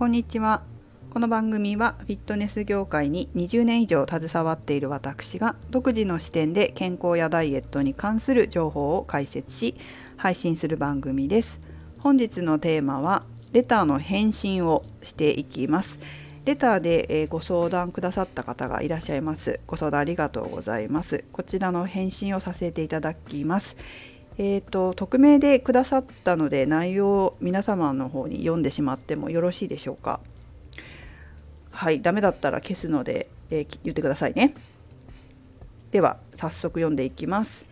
こんにちは。この番組はフィットネス業界に20年以上携わっている私が独自の視点で健康やダイエットに関する情報を解説し配信する番組です。本日のテーマはレターの返信をしていきます。レターでご相談くださった方がいらっしゃいます。ご相談ありがとうございます。こちらの返信をさせていただきます。えーと、匿名でくださったので内容を皆様の方に読んでしまってもよろしいでしょうか。はいダメだったら消すので、えー、言ってくださいね。では早速読んでいきます。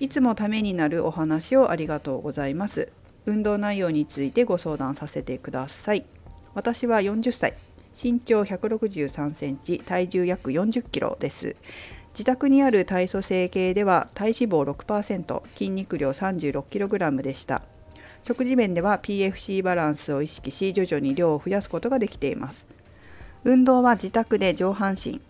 いつもためになるお話をありがとうございます。運動内容についてご相談させてください。私は40歳。身長163センチ体重約40キロです。自宅にある体組成計では体脂肪6%筋肉量 36kg でした。食事面では PFC バランスを意識し徐々に量を増やすことができています。運動は自宅で上半身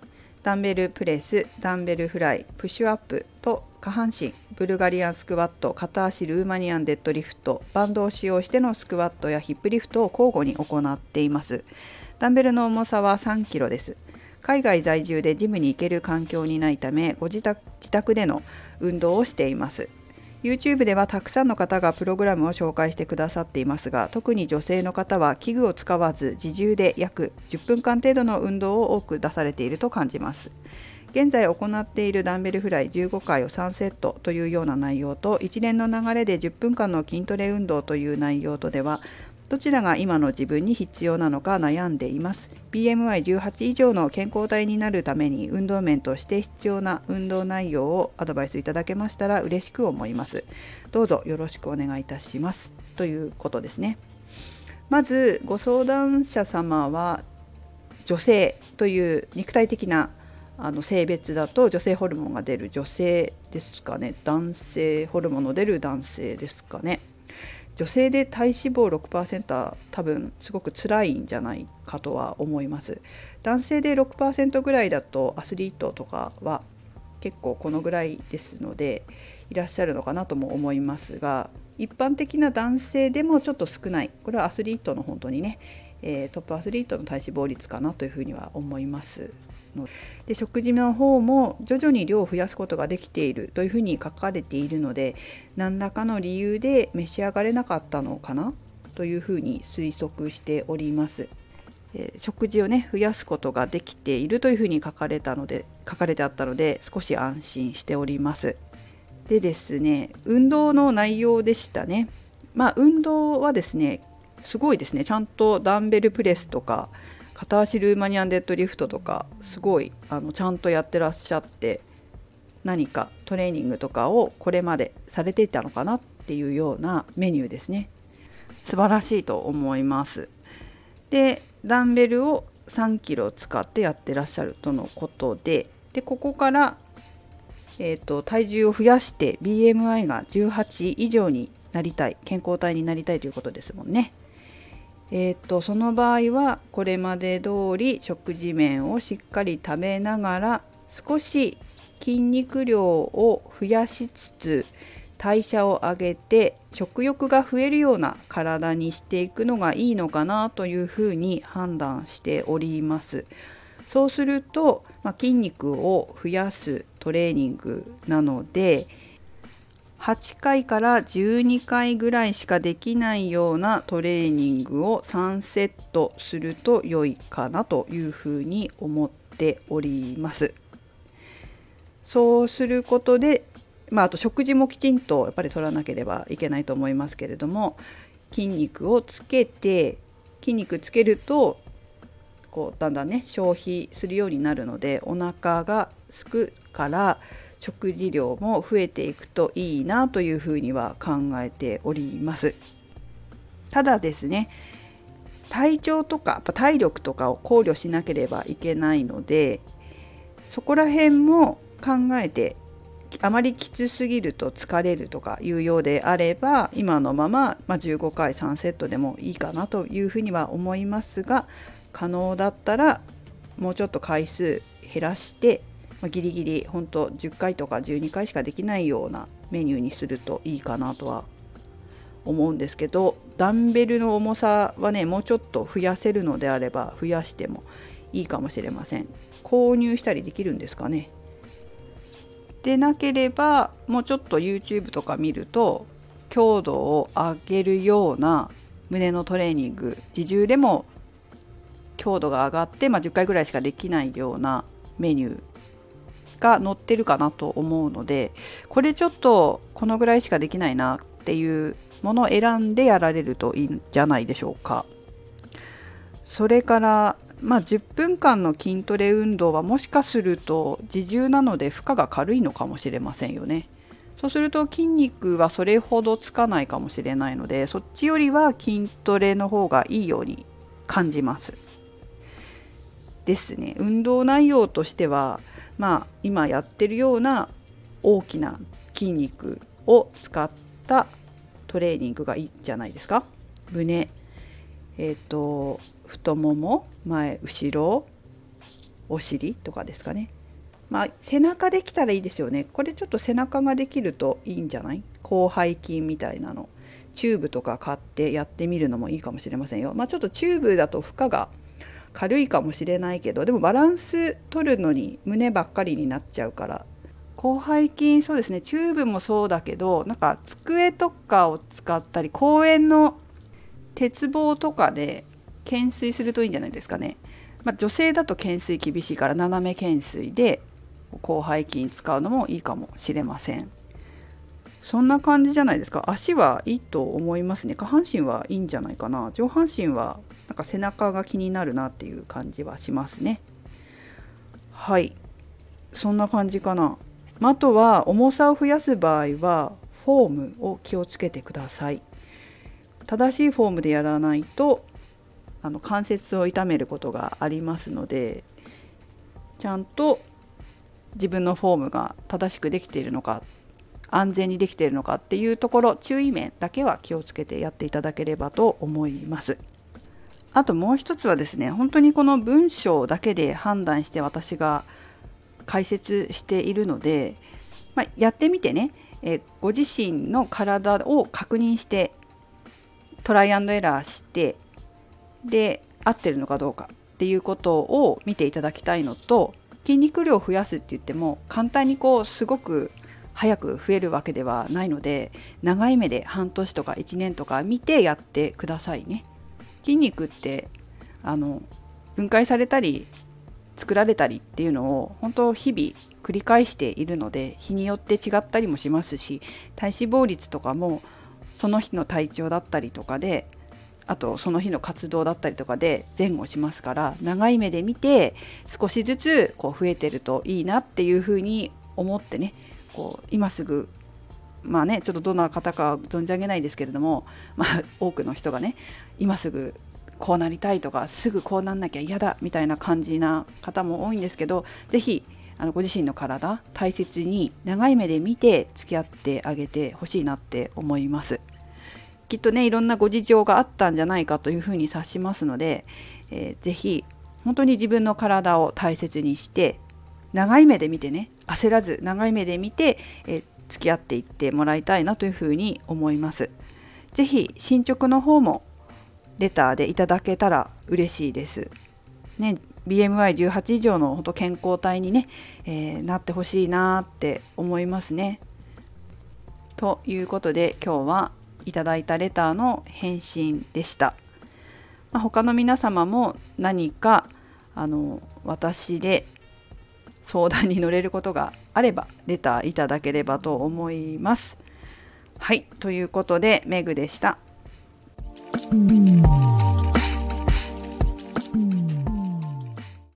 ダンベルプレスダンベルフライプッシュアップと下半身ブルガリアンスクワット片足ルーマニアンデッドリフトバンドを使用してのスクワットやヒップリフトを交互に行っています。ダンベルの重さは 3kg です。海外在住でジムに行ける環境にないためご自宅自宅での運動をしています。YouTube ではたくさんの方がプログラムを紹介してくださっていますが特に女性の方は器具を使わず自重で約10分間程度の運動を多く出されていると感じます。現在行っているダンベルフライ15回を3セットというような内容と一連の流れで10分間の筋トレ運動という内容とではどちらが今の自分に必要なのか悩んでいます。BMI18 以上の健康体になるために運動面として必要な運動内容をアドバイスいただけましたら嬉しく思います。どうぞよろしくお願いいたします。ということですね。まずご相談者様は女性という肉体的なあの性別だと女性ホルモンが出る女性ですかね。男性ホルモンの出る男性ですかね。女性で体脂肪6%は多分すごく辛いんじゃないかとは思います。男性で6%ぐらいだとアスリートとかは結構このぐらいですのでいらっしゃるのかなとも思いますが一般的な男性でもちょっと少ない。これはアスリートの本当にね、えー、トップアスリートの体脂肪率かなというふうには思います。ので食事の方も徐々に量を増やすことができているというふうに書かれているので何らかの理由で召し上がれなかったのかな？というふうに推測しております。食事をね増やすことができているというふうに書かれたので書かれてあったので少し安心しております。でですね運動の内容でしたね。まあ運動はですねすごいですねちゃんとダンベルプレスとか片足ルーマニアンデッドリフトとかすごいあのちゃんとやってらっしゃって何かトレーニングとかをこれまでされていたのかなっていうようなメニューですね。素晴らしいと思います。でダンベルを3キロ使ってやってらっしゃるとのことででここから、えーと体重を増やして BMI が18以上になりたい健康体になりたいということですもんね。えー、とその場合はこれまで通り食事面をしっかり食べながら少し筋肉量を増やしつつ代謝を上げて食欲が増えるような体にしていくのがいいのかなというふうに判断しております。そうすると、まあ、筋肉を増やすトレーニングなので、8回から12回ぐらいしかできないようなトレーニングを3セットすると良いかなというふうに思っております。そうすることで、まあ、あと食事もきちんとやっぱり取らなければいけないと思いますけれども筋肉をつけて筋肉つけるとこうだんだんね消費するようになるのでお腹がすくから食事量も増えていくといいなというふうには考えております。ただですね体調とか体力とかを考慮しなければいけないのでそこら辺も考えてあまりきつすぎると疲れるとかいうようであれば今のまま、ま15回3セットでもいいかなというふうには思いますが可能だったらもうちょっと回数減らしてまあ、ギリギリ本当10回とか12回しかできないようなメニューにするといいかなとは思うんですけどダンベルの重さはねもうちょっと増やせるのであれば増やしてもいいかもしれません。購入したりできるんですかね。でなければもうちょっと YouTube とか見ると強度を上げるような胸のトレーニング自重でも強度が上がって、まあ、10回ぐらいしかできないようなメニューが載ってるかなと思うのでこれちょっとこのぐらいしかできないなっていうものを選んでやられるといいんじゃないでしょうか。それからまあ、10分間の筋トレ運動はもしかすると自重なので負荷が軽いのかもしれませんよね。そうすると筋肉はそれほどつかないかもしれないのでそっちよりは筋トレの方がいいように感じます。ですね運動内容としてはまあ今やってるような大きな筋肉を使ったトレーニングがいいんじゃないですか。胸えっ、ー、と太もも前後ろお尻とかですかね。まあ背中できたらいいですよね。これちょっと背中ができるといいんじゃない？広背筋みたいなの。チューブとか買ってやってみるのもいいかもしれませんよ。まあちょっとチューブだと負荷が軽いかもしれないけどでもバランス取るのに胸ばっかりになっちゃうから。広背筋そうですね。チューブもそうだけどなんか机とかを使ったり公園の鉄棒とかで懸垂するといいんじゃないですかね、まあ、女性だと懸垂厳しいから斜め懸垂で広背筋使うのもいいかもしれません。そんな感じじゃないですか。足はいいと思いますね。下半身はいいんじゃないかな。上半身はなんか背中が気になるなっていう感じはしますね。はい。そんな感じかな。あとは重さを増やす場合はフォームを気をつけてください。正しいフォームでやらないとあの関節を痛めることがありますのでちゃんと自分のフォームが正しくできているのか安全にできているのかっていうところ注意面だけは気をつけてやっていただければと思います。あともう一つはですね本当にこの文章だけで判断して私が解説しているので、まあ、やってみてね、えご自身の体を確認してトライアンドエラーしてで合ってるのかどうかっていうことを見ていただきたいのと筋肉量を増やすって言っても簡単にこうすごく早く増えるわけではないので長い目で半年とか1年とか見てやってくださいね。筋肉ってあの分解されたり作られたりっていうのを本当日々繰り返しているので日によって違ったりもしますし体脂肪率とかもその日の体調だったりとかであとその日の活動だったりとかで前後しますから長い目で見て少しずつこう増えてるといいなっていうふうに思ってねこう今すぐまあねちょっとどんな方か存じ上げないですけれども、まあ、多くの人がね今すぐこうなりたいとかすぐこうなんなきゃ嫌だみたいな感じな方も多いんですけど是非あのご自身の体大切に長い目で見て付き合ってあげてほしいなって思います。きっとねいろんなご事情があったんじゃないかというふうに察しますので、えー、ぜひ本当に自分の体を大切にして長い目で見てね焦らず長い目で見て、えー、付き合っていってもらいたいなというふうに思います。ぜひ進捗の方もレターでいただけたら嬉しいです。ね、BMI18 以上の本当健康体にね、えー、なってほしいなって思いますね。ということで今日はいただいたレターの返信でした。まあ、他の皆様も何かあの私で相談に乗れることがあればレターいただければと思います。はいということでメグでした。うん